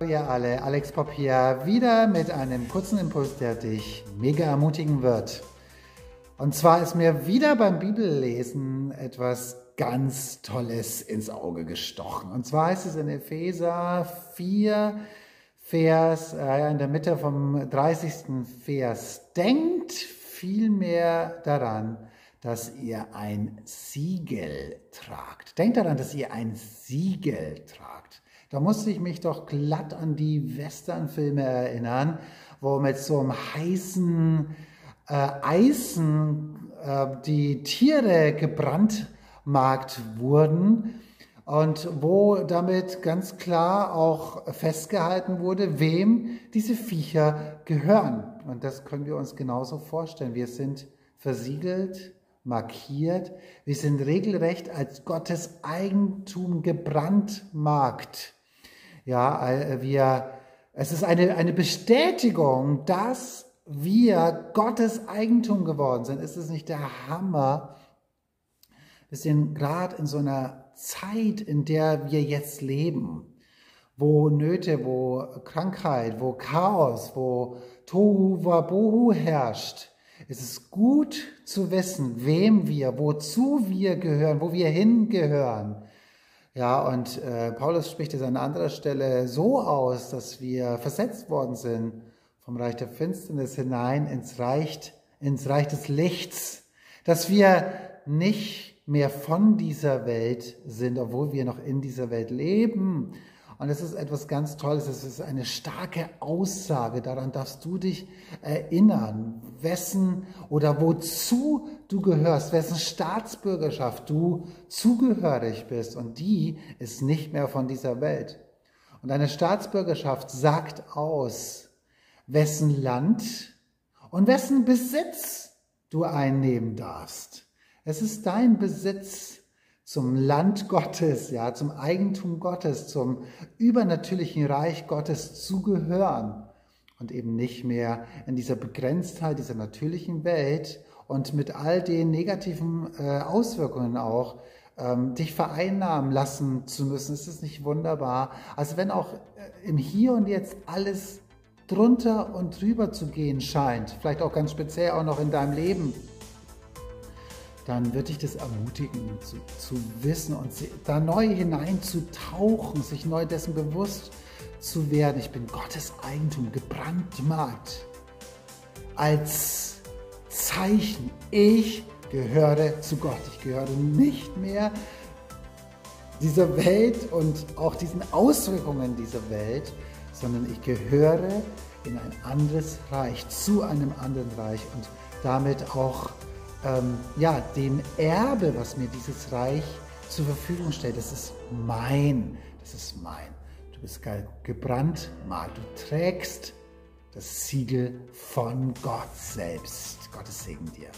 ihr alle, Alex Pop hier, wieder mit einem kurzen Impuls, der dich mega ermutigen wird. Und zwar ist mir wieder beim Bibellesen etwas ganz Tolles ins Auge gestochen. Und zwar heißt es in Epheser 4, Vers, äh, in der Mitte vom 30. Vers, denkt vielmehr daran, dass ihr ein Siegel tragt. Denkt daran, dass ihr ein Siegel tragt. Da musste ich mich doch glatt an die Westernfilme erinnern, wo mit so einem heißen äh, Eisen äh, die Tiere gebrandmarkt wurden und wo damit ganz klar auch festgehalten wurde, wem diese Viecher gehören. Und das können wir uns genauso vorstellen. Wir sind versiegelt, markiert, wir sind regelrecht als Gottes Eigentum gebrandmarkt. Ja, äh, wir, es ist eine, eine Bestätigung, dass wir Gottes Eigentum geworden sind. Ist es nicht der Hammer? Wir sind gerade in so einer Zeit, in der wir jetzt leben, wo Nöte, wo Krankheit, wo Chaos, wo Tohu Wabohu herrscht. Es ist gut zu wissen, wem wir, wozu wir gehören, wo wir hingehören. Ja, und äh, Paulus spricht es an anderer Stelle so aus, dass wir versetzt worden sind vom Reich der Finsternis hinein ins Reich, ins Reich des Lichts, dass wir nicht mehr von dieser Welt sind, obwohl wir noch in dieser Welt leben, und es ist etwas ganz Tolles, es ist eine starke Aussage, daran darfst du dich erinnern, wessen oder wozu du gehörst, wessen Staatsbürgerschaft du zugehörig bist. Und die ist nicht mehr von dieser Welt. Und deine Staatsbürgerschaft sagt aus, wessen Land und wessen Besitz du einnehmen darfst. Es ist dein Besitz zum Land Gottes, ja, zum Eigentum Gottes, zum übernatürlichen Reich Gottes zu gehören und eben nicht mehr in dieser Begrenztheit dieser natürlichen Welt und mit all den negativen äh, Auswirkungen auch ähm, dich vereinnahmen lassen zu müssen. Ist das nicht wunderbar? Also wenn auch äh, im Hier und Jetzt alles drunter und drüber zu gehen scheint, vielleicht auch ganz speziell auch noch in deinem Leben, dann wird dich das ermutigen, zu, zu wissen und da neu hineinzutauchen, sich neu dessen bewusst zu werden. Ich bin Gottes Eigentum, gebrandmarkt. Als Zeichen, ich gehöre zu Gott. Ich gehöre nicht mehr dieser Welt und auch diesen Auswirkungen dieser Welt, sondern ich gehöre in ein anderes Reich, zu einem anderen Reich und damit auch ähm, ja, dem Erbe, was mir dieses Reich zur Verfügung stellt. Das ist mein, das ist mein. Du bist gebrannt, du trägst das Siegel von Gott selbst. Gottes Segen dir.